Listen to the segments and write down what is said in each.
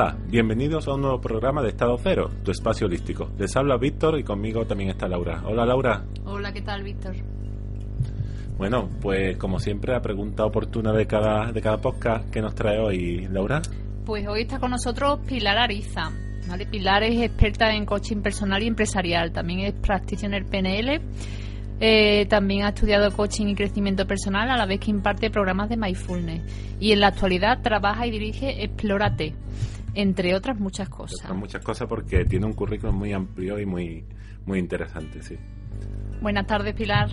Hola, bienvenidos a un nuevo programa de Estado Cero, tu espacio holístico. Les habla Víctor y conmigo también está Laura. Hola Laura. Hola, ¿qué tal Víctor? Bueno, pues como siempre, la pregunta oportuna de cada, de cada podcast que nos trae hoy, Laura. Pues hoy está con nosotros Pilar Ariza. ¿vale? Pilar es experta en coaching personal y empresarial, también es practitioner PNL. Eh, también ha estudiado coaching y crecimiento personal a la vez que imparte programas de mindfulness. Y en la actualidad trabaja y dirige Explórate, entre otras muchas cosas. Otras muchas cosas porque tiene un currículum muy amplio y muy, muy interesante, sí. Buenas tardes, Pilar.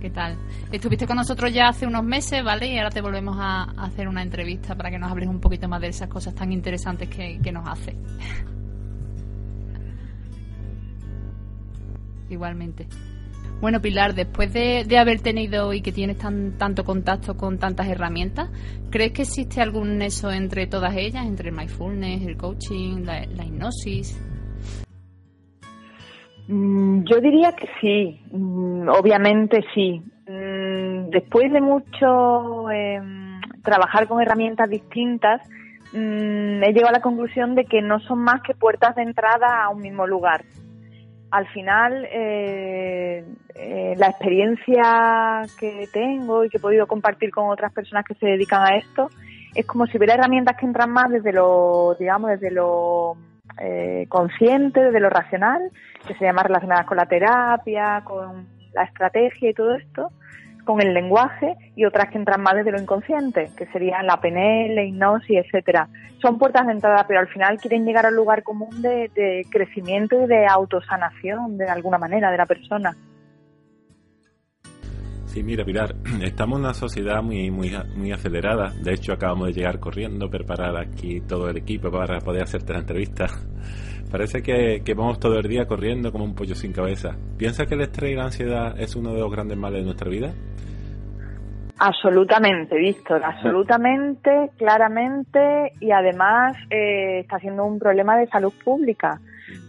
¿Qué tal? Estuviste con nosotros ya hace unos meses, ¿vale? Y ahora te volvemos a, hacer una entrevista para que nos hables un poquito más de esas cosas tan interesantes que, que nos hace. Igualmente. Bueno, Pilar, después de, haber tenido y que tienes tan, tanto contacto con tantas herramientas, ¿crees que existe algún nexo entre todas ellas, entre el mindfulness, el coaching, la, hipnosis? Mm, yo diría que sí, mm, obviamente sí. Mm, después de mucho em, trabajar con herramientas distintas, he llegado a la conclusión de que no son más que puertas de entrada a un mismo lugar al final eh, eh, la experiencia que tengo y que he podido compartir con otras personas que se dedican a esto es como si hubiera herramientas que entran más desde lo digamos desde lo eh, consciente desde lo racional que se llaman relacionadas con la terapia con la estrategia y todo esto con el lenguaje y otras que entran más desde lo inconsciente, que serían la PNL, hipnosis, etcétera. Son puertas de entrada, pero al final quieren llegar al lugar común de, crecimiento y de autosanación, de alguna manera, de la persona. Sí, mira, Pilar, estamos en una sociedad muy, muy, muy acelerada. De hecho, acabamos de llegar corriendo, preparar aquí todo el equipo para poder hacerte la entrevista. Parece que, que, vamos todo el día corriendo como un pollo sin cabeza. ¿Piensa que el estrés y la ansiedad es uno de los grandes males de nuestra vida? Absolutamente, Víctor, absolutamente, claramente y además eh, está siendo un problema de salud pública,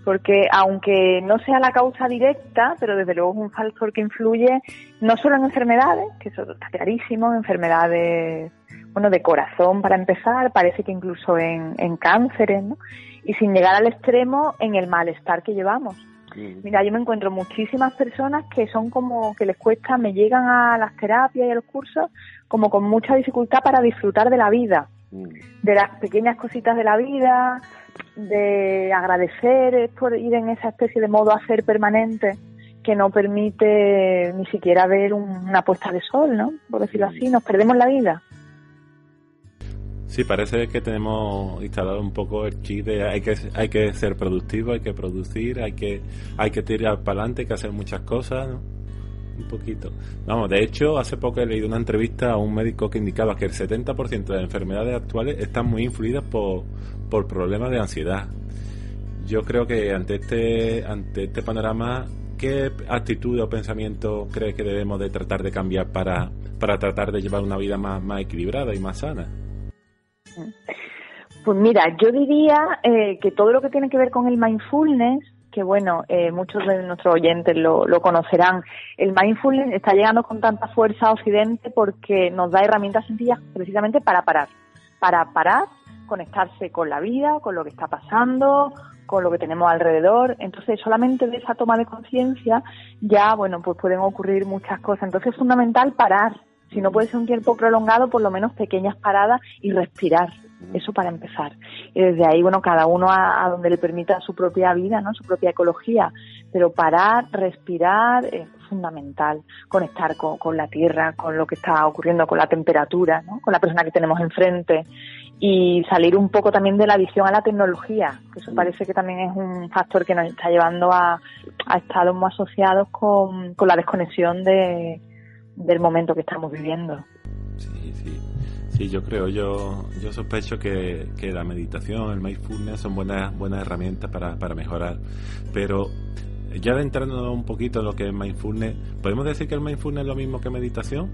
porque aunque no sea la causa directa, pero desde luego es un factor que influye no solo en enfermedades, que eso está clarísimo, enfermedades bueno, de corazón para empezar, parece que incluso en, en cánceres, ¿no? y sin llegar al extremo en el malestar que llevamos. Mira, yo me encuentro muchísimas personas que son como que les cuesta, me llegan a las terapias y a los cursos como con mucha dificultad para disfrutar de la vida, de las pequeñas cositas de la vida, de agradecer por ir en esa especie de modo hacer permanente que no permite ni siquiera ver una puesta de sol, ¿no? Por decirlo así, nos perdemos la vida. Sí, parece que tenemos instalado un poco el chip de hay que, hay que ser productivo, hay que producir, hay que, hay que tirar para adelante, hay que hacer muchas cosas, ¿no? Un poquito. Vamos, de hecho, hace poco he leído una entrevista a un médico que indicaba que el 70% de las enfermedades actuales están muy influidas por, por problemas de ansiedad. Yo creo que ante este, ante este panorama, ¿qué actitud o pensamiento crees que debemos de tratar de cambiar para, para tratar de llevar una vida más, más equilibrada y más sana? Pues mira, yo diría eh, que todo lo que tiene que ver con el mindfulness, que bueno, eh, muchos de nuestros oyentes lo, conocerán, el mindfulness está llegando con tanta fuerza a Occidente porque nos da herramientas sencillas precisamente para parar, para parar, conectarse con la vida, con lo que está pasando, con lo que tenemos alrededor. Entonces, solamente de esa toma de conciencia ya, bueno, pues pueden ocurrir muchas cosas. Entonces, es fundamental parar, si no puede ser un tiempo prolongado, por lo menos pequeñas paradas y respirar. Eso para empezar. Y desde ahí, bueno, cada uno a, donde le permita su propia vida, ¿no? Su propia ecología. Pero parar, respirar es fundamental. Conectar con, la tierra, con lo que está ocurriendo, con la temperatura, ¿no? Con la persona que tenemos enfrente. Y salir un poco también de la adicción a la tecnología, que eso parece que también es un factor que nos está llevando a, a estados muy asociados con, con la desconexión de, del momento que estamos viviendo. Sí, sí. Sí, yo creo, yo, yo sospecho que, que la meditación, el mindfulness son buenas, buenas herramientas para, para mejorar. Pero ya adentrándonos un poquito en lo que es mindfulness, ¿podemos decir que el mindfulness es lo mismo que meditación?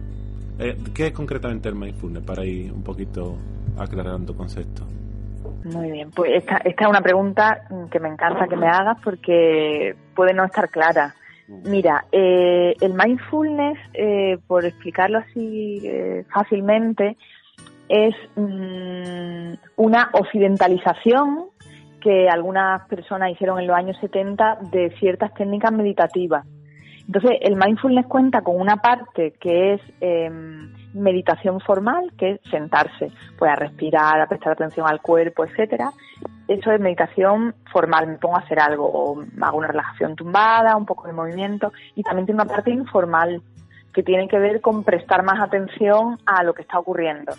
Eh, ¿Qué es concretamente el mindfulness para ir un poquito aclarando conceptos? Muy bien, pues esta, esta es una pregunta que me encanta que me hagas porque puede no estar clara. Mira, eh, el mindfulness, eh, por explicarlo así eh, fácilmente, es mm, una occidentalización que algunas personas hicieron en los años 70 de ciertas técnicas meditativas. Entonces, el mindfulness cuenta con una parte que es em, meditación formal, que es sentarse, pues a respirar, a prestar atención al cuerpo, etcétera. Eso es meditación formal, me pongo a hacer algo, o hago una relajación tumbada, un poco de movimiento, y también tiene una parte informal, que tiene que ver con prestar más atención a lo que está ocurriendo.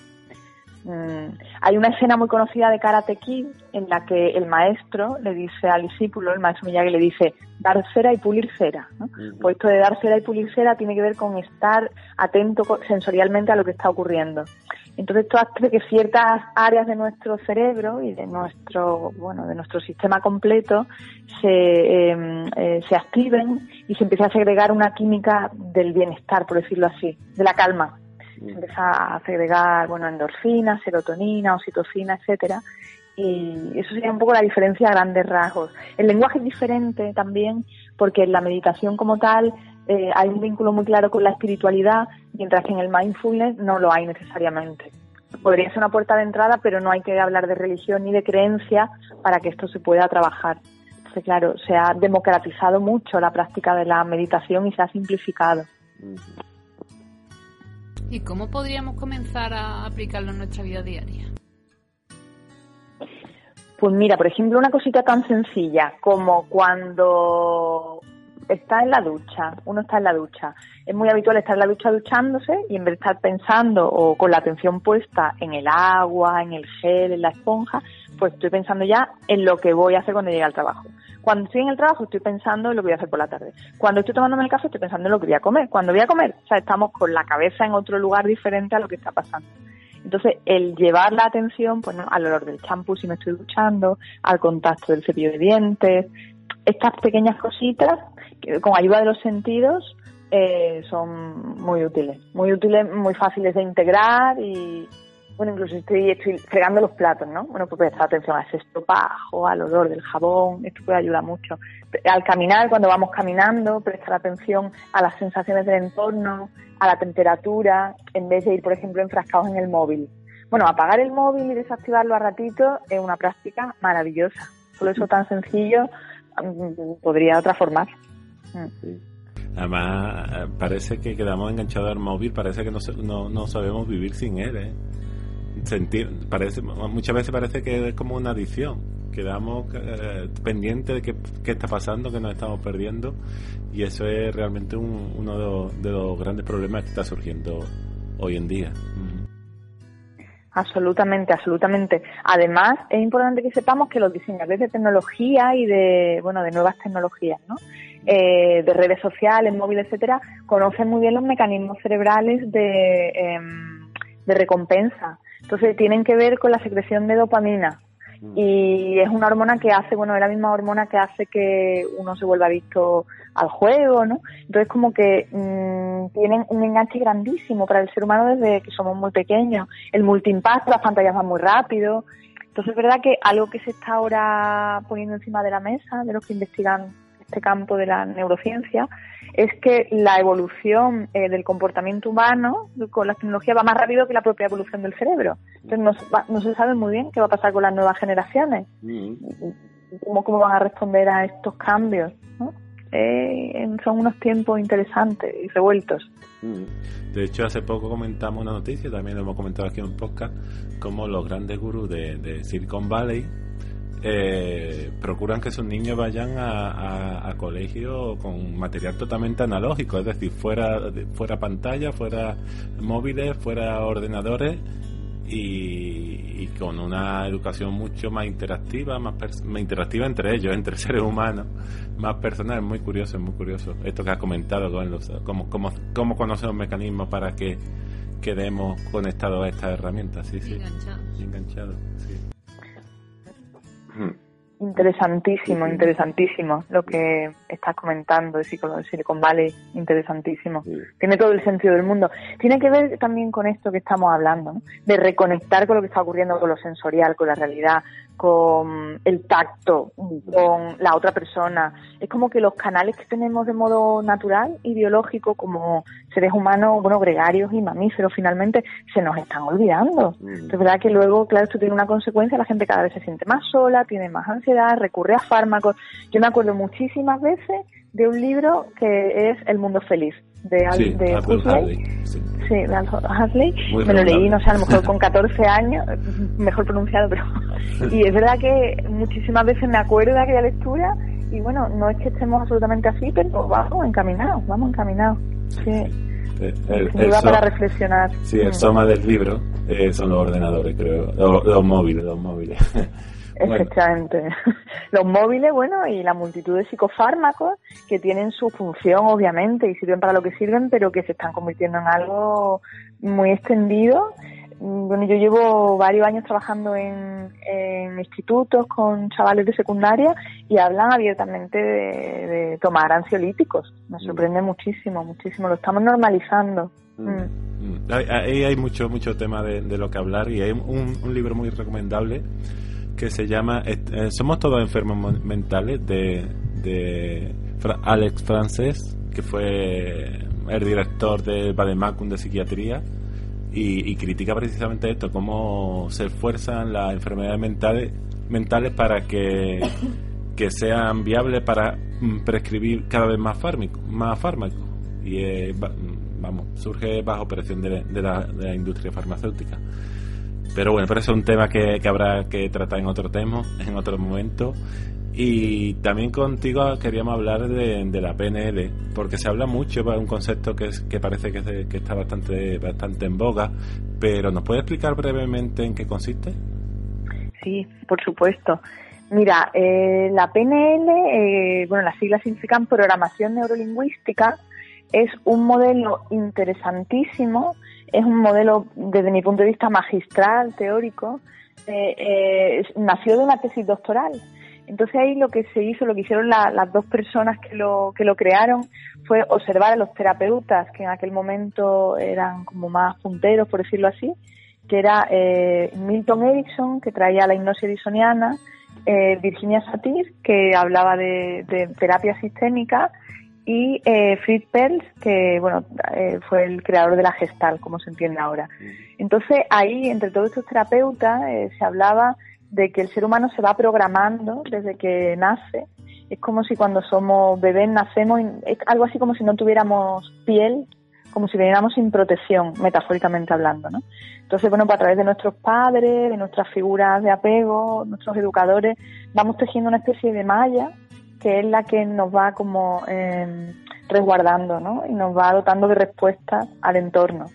Mm, hay una escena muy conocida de Karate Kid en la que el maestro le dice al discípulo, el maestro Miyagi le dice, dar cera y pulir cera. Pues esto de dar cera y pulir cera tiene que ver con estar atento sensorialmente a lo que está ocurriendo. Entonces esto hace que ciertas áreas de nuestro cerebro y de nuestro, bueno, de nuestro sistema completo se, em, eh, se activen y se empiece a segregar una química del bienestar, por decirlo así, de la calma se empieza a segregar, bueno, endorfina, serotonina, oxitocina, etcétera. Y eso sería un poco la diferencia a grandes rasgos. El lenguaje es diferente también porque en la meditación como tal eh, hay un vínculo muy claro con la espiritualidad, mientras que en el mindfulness no lo hay necesariamente. Podría ser una puerta de entrada, pero no hay que hablar de religión ni de creencia para que esto se pueda trabajar. Entonces, claro, se ha democratizado mucho la práctica de la meditación y se ha simplificado. ¿Y cómo podríamos comenzar a aplicarlo en nuestra vida diaria? Pues mira, por ejemplo, una cosita tan sencilla como cuando está en la ducha, uno está en la ducha. Es muy habitual estar en la ducha duchándose y en vez de estar pensando o con la atención puesta en el agua, en el gel, en la esponja, pues estoy pensando ya en lo que voy a hacer cuando llegue al trabajo. Cuando estoy en el trabajo estoy pensando en lo que voy a hacer por la tarde. Cuando estoy tomándome el café estoy pensando en lo que voy a comer. Cuando voy a comer, o sea, estamos con la cabeza en otro lugar diferente a lo que está pasando. Entonces, el llevar la atención pues, al olor del champú si me estoy duchando, al contacto del cepillo de dientes, estas pequeñas cositas, con ayuda de los sentidos, eh, son muy útiles. Muy útiles, muy fáciles de integrar y, bueno, incluso estoy, estoy fregando los platos, ¿no? Bueno, pues prestar atención a ese estropajo, al olor del jabón, esto puede ayudar mucho. Al caminar, cuando vamos caminando, prestar atención a las sensaciones del entorno, a la temperatura, en vez de ir, por ejemplo, enfrascados en el móvil. Bueno, apagar el móvil y desactivarlo a ratito es una práctica maravillosa. Solo eso tan sencillo podría transformar. Sí. Además, parece que quedamos enganchados al móvil, parece que no, no, no sabemos vivir sin él, ¿eh? sentir, parece, muchas veces parece que es como una adicción. Quedamos eh, pendientes de qué, está pasando, que nos estamos perdiendo, y eso es realmente uno de los, grandes problemas que está surgiendo hoy en día. Absolutamente, absolutamente. Además, es importante que sepamos que los diseñadores de tecnología y de, bueno, de nuevas tecnologías, ¿no? Eh, de redes sociales, móviles, etcétera, conocen muy bien los mecanismos cerebrales de, em, de recompensa. Entonces tienen que ver con la secreción de dopamina. Y es una hormona que hace, bueno, es la misma hormona que hace que uno se vuelva visto al juego, ¿no? Entonces como que mmm, tienen un enganche grandísimo para el ser humano desde que somos muy pequeños. El multiimpact, las pantallas van muy rápido. Entonces es verdad que algo que se está ahora poniendo encima de la mesa de los que investigan este campo de la neurociencia es que la evolución eh, del comportamiento humano con la tecnología va más rápido que la propia evolución del cerebro. Entonces no, se sabe muy bien qué va a pasar con las nuevas generaciones, mm. cómo, cómo van a responder a estos cambios. Eh, son unos tiempos interesantes y revueltos. Mm. De hecho, hace poco comentamos una noticia, también lo hemos comentado aquí en un podcast, como los grandes gurús de, de Silicon Valley eh, procuran que sus niños vayan a, a, colegio con material totalmente analógico, es decir, fuera, fuera pantalla, fuera móviles, fuera ordenadores y, con una educación mucho más interactiva, más, interactiva entre ellos, entre seres humanos, más personal. Es muy curioso, es muy curioso. Esto que has comentado, cómo, cómo, cómo conocen los mecanismos para que quedemos conectados a estas herramientas, sí, sí. Enganchados. Enganchados, sí. Interesantísimo, interesantísimo lo que estás comentando de Silicon Valley, interesantísimo. Tiene todo el sentido del mundo. Tiene que ver también con esto que estamos hablando, ¿no? de reconectar con lo que está ocurriendo con lo sensorial, con la realidad, con el tacto, con la otra persona. Es como que los canales que tenemos de modo natural y biológico como seres humanos, bueno, gregarios y mamíferos finalmente, se nos están olvidando. Es verdad que luego, claro, esto tiene una consecuencia, la gente cada vez se siente más sola, tiene más ansiedad, recurre a fármacos. Yo me acuerdo muchísimas veces de un libro que es El Mundo Feliz, de, Sí, de Huxley. Sí. Sí, de Aldous Huxley. Muy Me lo leí, no sé, a lo mejor con 14 años, mejor pronunciado, pero... Y es verdad que muchísimas veces me acuerdo de aquella lectura y bueno, no es que estemos absolutamente así, pero vamos encaminados, vamos encaminados. Sí, El, el- sin el duda so- para reflexionar. sí, el Mm. soma del libro eh, son los ordenadores, creo. Los, los móviles, los móviles. Bueno, Efectivamente. Los móviles, bueno, y la multitud de psicofármacos que tienen su función, obviamente, y sirven para lo que sirven, pero que se están convirtiendo en algo muy extendido. Mm, Bueno, yo llevo varios años trabajando en, en institutos con chavales de secundaria y hablan abiertamente de, de tomar ansiolíticos. Me sorprende muchísimo, muchísimo. Lo estamos normalizando. Mm. Mm. Ahí hay mucho mucho tema de, de lo que hablar y hay un, un libro muy recomendable que se llama eh, Somos todos enfermos mentales de, de Alex Frances, que fue el director de Bademacum de psiquiatría y, y critica precisamente esto, cómo se esfuerzan las enfermedades mentales, mentales para que, que sean viables para mm, prescribir cada vez más fármacos. Más fármacos. Y eh, va- vamos, surge bajo presión de la, de la industria farmacéutica. Pero bueno, pero eso es un tema que, que habrá que tratar en otro tema, en otro momento. Y también contigo queríamos hablar de, de la PNL, porque se habla mucho, es un concepto que, es, que parece que, es- que está bastante, bastante en boga, pero ¿nos puede explicar brevemente en qué consiste? Sí, por supuesto. Mira, eh, la PNL, eh, bueno, las siglas significan programación neurolingüística, es un modelo interesantísimo, es un modelo desde mi punto de vista magistral, teórico, eh, eh, nació de una tesis doctoral. Entonces ahí lo que se hizo, lo que hicieron la- las dos personas que lo, que lo crearon fue observar a los terapeutas que en aquel momento eran como más punteros, por decirlo así, que era eh, Milton Erickson, que traía la hipnosis ericksoniana, eh, Virginia Satir, que hablaba de, de terapia sistémica, y eh, Fritz Perls, que bueno eh, fue el creador de la gestal, como se entiende ahora. Entonces ahí, entre todos estos terapeutas, eh, se hablaba de que el ser humano se va programando desde que nace. Es como si cuando somos bebés nacemos, es algo así como si no tuviéramos piel, como si viniéramos sin protección, metafóricamente hablando, ¿no? Entonces, bueno, pues a través de nuestros padres, de nuestras figuras de apego, nuestros educadores, vamos tejiendo una especie de malla que es la que nos va como eh, resguardando, ¿no? Y nos va dotando de respuestas al entorno.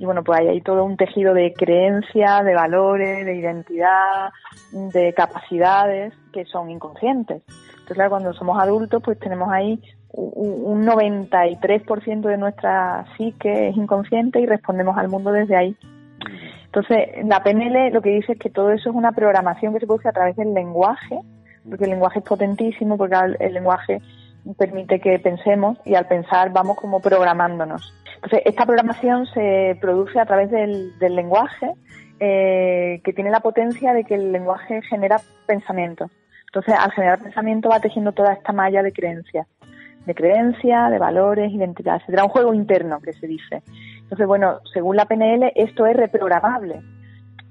Y bueno, pues ahí hay todo un tejido de creencias, de valores, de identidad, de capacidades que son inconscientes. Entonces, claro, cuando somos adultos, pues tenemos ahí un un 93% de nuestra psique es inconsciente y respondemos al mundo desde ahí. Entonces, la PNL lo que dice es que todo eso es una programación que se produce a través del lenguaje, porque el lenguaje es potentísimo, porque el lenguaje permite que pensemos y al pensar vamos como programándonos. Entonces, esta programación se produce a través del, del lenguaje, eh, que tiene la potencia de que el lenguaje genera pensamiento. Entonces, al generar pensamiento va tejiendo toda esta malla de creencias, de creencias, de valores, identidad, etcétera. Un juego interno que se dice. Entonces, bueno, según la PNL, esto es reprogramable.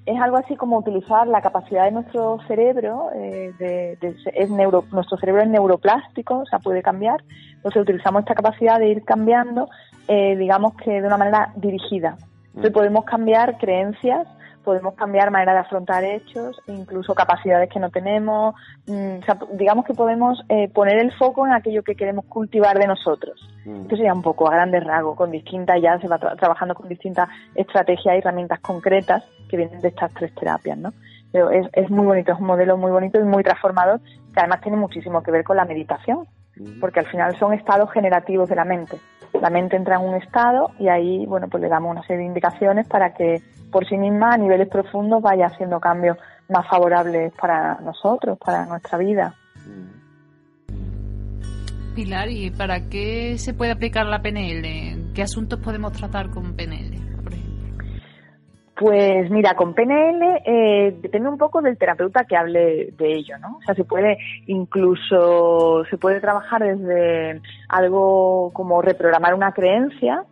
Es algo así como utilizar la capacidad de nuestro cerebro, eh, de, de- es neuro, nuestro cerebro es neuroplástico, o sea, puede cambiar. Entonces, utilizamos esta capacidad de ir cambiando, eh, digamos que de una manera dirigida. Entonces, podemos cambiar creencias, podemos cambiar manera de afrontar hechos, incluso capacidades que no tenemos. mm, o sea, digamos que podemos eh, poner el foco en aquello que queremos cultivar de nosotros. Esto sería un poco a grandes rasgos, con distintas, ya se va tra- trabajando con distintas estrategias y herramientas concretas que vienen de estas tres terapias, ¿no? Pero es, es muy bonito, es un modelo muy bonito y muy transformador, que además tiene muchísimo que ver con la meditación, porque al final son estados generativos de la mente. la mente entra en un estado y ahí, bueno, pues le damos una serie de indicaciones para que por sí misma a niveles profundos vaya haciendo cambios más favorables para nosotros, para nuestra vida. Pilar, ¿y para qué se puede aplicar la PNL? ¿Qué asuntos podemos tratar con PNL? Pues mira, con PNL eh, depende un poco del terapeuta que hable de ello, ¿no? O sea, se puede incluso, se puede trabajar desde algo como reprogramar una creencia,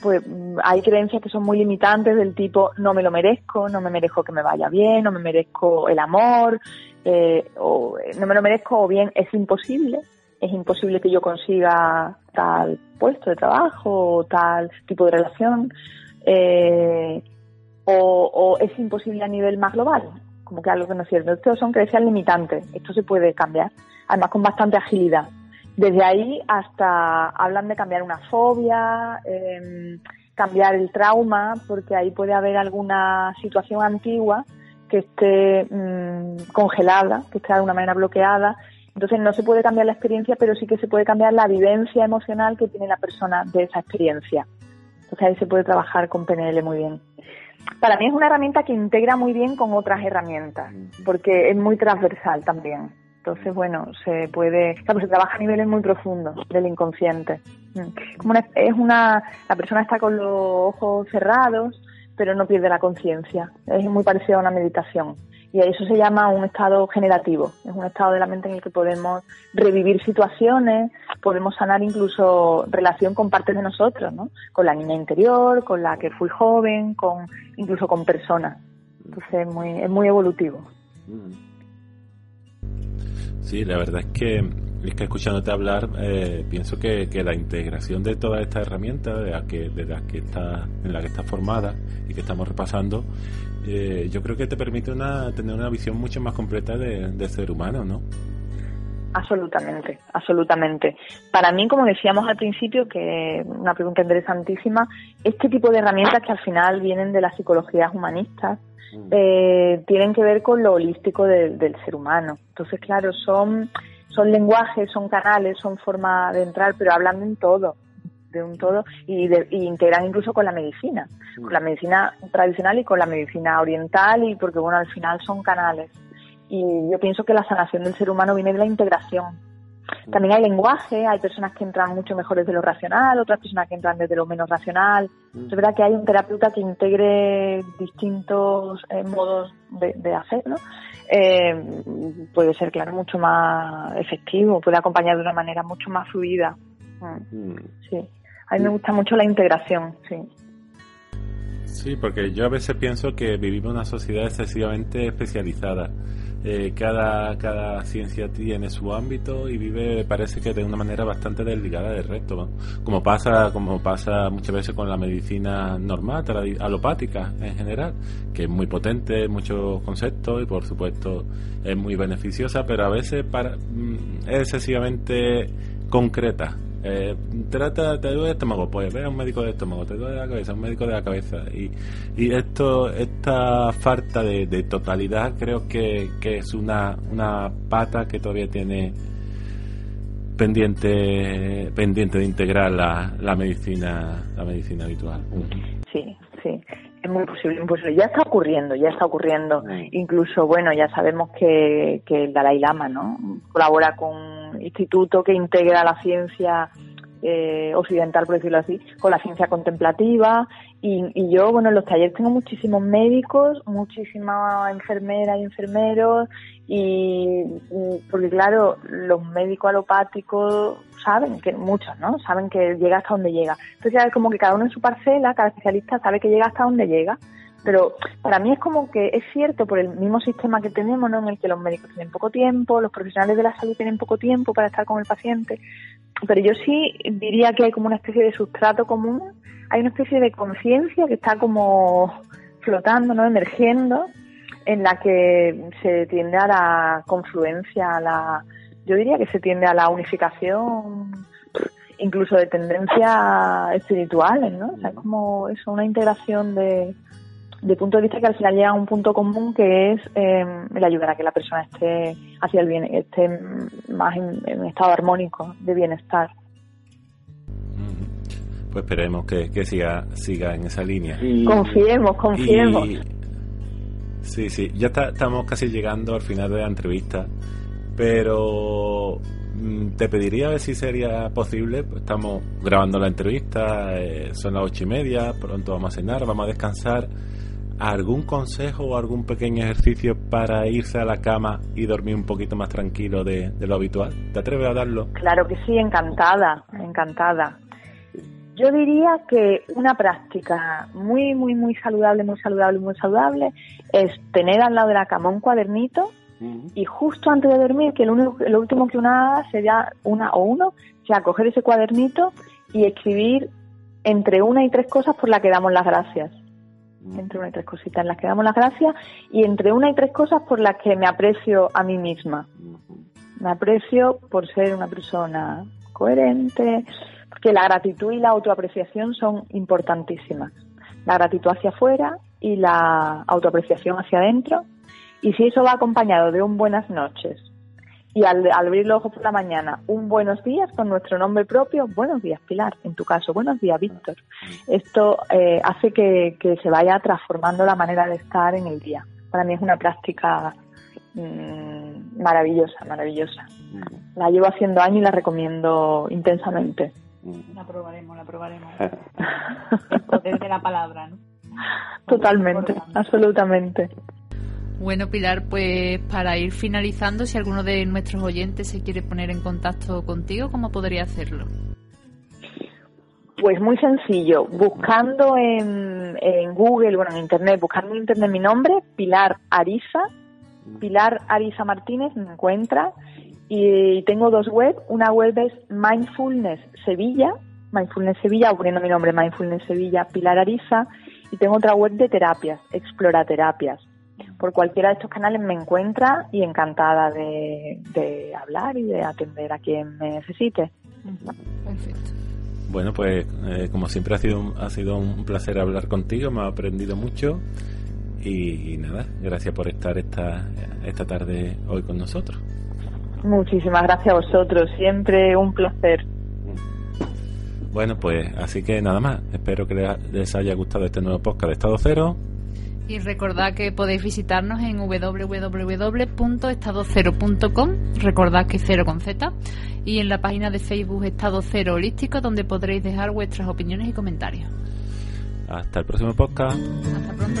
pues mm, hay creencias que son muy limitantes del tipo no me lo merezco, no me merezco que me vaya bien, no me merezco el amor, eh, o no me lo merezco o bien es imposible es imposible que yo consiga tal puesto de trabajo o tal tipo de relación, eh, o, es imposible a nivel más global, como que algo que no cierto. Estos son creencias limitantes, esto se puede cambiar, además con bastante agilidad. Desde ahí hasta hablan de cambiar una fobia, em, cambiar el trauma, porque ahí puede haber alguna situación antigua que esté mm, congelada, que esté de alguna manera bloqueada entonces no se puede cambiar la experiencia, pero sí que se puede cambiar la vivencia emocional que tiene la persona de esa experiencia. Entonces ahí se puede trabajar con PNL muy bien. Para mí es una herramienta que integra muy bien con otras herramientas, porque es muy transversal también. Entonces, bueno, se puede, claro, se trabaja a niveles muy profundos del inconsciente. Mm. Como es una, la persona está con los ojos cerrados, pero no pierde la conciencia. Es muy parecido a una meditación y eso se llama un estado generativo. Es un estado de la mente en el que podemos revivir situaciones, podemos sanar incluso relación con partes de nosotros, ¿no? Con la niña interior, con la que fui joven, con incluso con personas. Entonces es muy, es muy evolutivo. Sí, la verdad es que es que escuchándote hablar eh, pienso que, que, la integración de todas estas herramientas de, que, de las que está en la que está formada y que estamos repasando eh, yo creo que te permite una, tener una visión mucho más completa de, ser humano, ¿no? Absolutamente, absolutamente. Para mí, como decíamos al principio, que una pregunta interesantísima, este tipo de herramientas que al final vienen de las psicologías humanistas, mm. eh, tienen que ver con lo holístico del ser humano. Entonces, claro, son, son lenguajes, son canales, son formas de entrar, pero hablando en todo de un todo y, integran incluso con la medicina, con la medicina tradicional y con la medicina oriental y porque bueno, al final son canales. Y yo pienso que la sanación del ser humano viene de la integración. También hay lenguaje, hay personas que entran mucho mejor desde lo racional, otras personas que entran desde lo menos racional. Es verdad que hay un terapeuta que integre distintos eh, modos de, hacerlo. Eh, puede ser, claro, mucho más efectivo, puede acompañar de una manera mucho más fluida. Mm. Sí. A mí me gusta mucho la integración, sí. Sí, porque yo a veces pienso que vivimos en una sociedad excesivamente especializada. Eh, cada, cada ciencia tiene su ámbito y vive, parece que de una manera bastante desligada del resto, como pasa como pasa muchas veces con la medicina normal, alopática en general, que es muy potente en muchos conceptos y por supuesto es muy beneficiosa, pero a veces para, mm, es excesivamente concreta eh, trata, te duele el estómago, pues ve a un médico de estómago, te duele la cabeza, un médico de la cabeza. Y, y esto, esta falta de, totalidad creo que, que, es una, una pata que todavía tiene pendiente pendiente de integrar la, la medicina la medicina habitual. Sí, sí. Es muy posible, muy Ya está ocurriendo, ya está ocurriendo. Incluso, bueno, ya sabemos que, que el Dalai Lama, ¿no? Colabora con instituto que integra la ciencia eh, occidental, por decirlo así, con la ciencia contemplativa. Y, y, yo, bueno, en los talleres tengo muchísimos médicos, muchísimas enfermeras y enfermeros, y, porque claro, los médicos alopáticos saben que muchos, ¿no? Saben que llega hasta donde llega. Entonces ya es como que cada uno en su parcela, cada especialista sabe que llega hasta donde llega. Pero para mí es como que es cierto por el mismo sistema que tenemos, ¿no? En el que los médicos tienen poco tiempo, los profesionales de la salud tienen poco tiempo para estar con el paciente. Pero yo sí diría que hay como una especie de sustrato común, hay una especie de conciencia que está como flotando, ¿no? Emergiendo, en la que se tiende a la confluencia, a la, yo diría que se tiende a la unificación incluso de tendencias espirituales, ¿no? Es como eso, una integración de, de punto de vista que al final llega a un punto común que es eh, el ayudar a que la persona esté hacia el bien, esté más en, estado armónico de bienestar. pues esperemos que, que siga, siga en esa línea. Confiemos, confiemos. sí, sí, ya estamos casi llegando al final de la entrevista, pero mm, te pediría a ver si sería posible, pues estamos grabando la entrevista, eh, son las ocho y media, pronto vamos a cenar, vamos a descansar. ¿Algún consejo o algún pequeño ejercicio para irse a la cama y dormir un poquito más tranquilo de, de lo habitual? ¿Te atreves a darlo? Claro que sí, encantada, encantada. Yo diría que una práctica muy, muy, muy saludable, muy saludable, muy saludable es tener al lado de la cama un cuadernito y justo antes de dormir, que lo, único, lo último que una haga sería una o uno, sea coger ese cuadernito y escribir entre una y tres cosas por las que damos las gracias. Entre una y tres cositas en las que damos las gracias y entre una y tres cosas por las que me aprecio a mí misma. Me aprecio por ser una persona coherente, que la gratitud y la autoapreciación son importantísimas. La gratitud hacia afuera y la autoapreciación hacia adentro. Y si eso va acompañado de un buenas noches y al, abrir los ojos por la mañana, un buenos días con nuestro nombre propio, buenos días Pilar, en tu caso, buenos días Víctor. Esto eh, hace que, se vaya transformando la manera de estar en el día. Para mí es una práctica mm, maravillosa, maravillosa. La llevo haciendo años y la recomiendo intensamente. La probaremos, la probaremos. El poder de la palabra, ¿no? Totalmente, absolutamente. Bueno, Pilar, pues para ir finalizando, si alguno de nuestros oyentes se quiere poner en contacto contigo, ¿cómo podría hacerlo? Pues muy sencillo, buscando en, en Google, bueno, en Internet, buscando en Internet mi nombre, Pilar Arisa, Pilar Arisa Martínez, me encuentra y tengo dos webs. Una web es Mindfulness Sevilla, Mindfulness Sevilla, poniendo mi nombre Mindfulness Sevilla, Pilar Arisa. Y tengo otra web de terapias, Explora Terapias. Por cualquiera de estos canales me encuentra y encantada de, hablar y de atender a quien me necesite. Perfecto. Bueno, pues eh, como siempre ha sido, un, ha sido un placer hablar contigo, me ha aprendido mucho y, y, nada, gracias por estar esta, esta tarde hoy con nosotros. Muchísimas gracias a vosotros, siempre un placer. Bueno, pues así que nada más. Espero que les haya gustado este nuevo podcast de Estado Cero. Y recordad que podéis visitarnos en www.estadocero.com, recordad que cero con Z, y en la página de Facebook Estado Cero Holístico, donde podréis dejar vuestras opiniones y comentarios. Hasta el próximo podcast. Hasta pronto,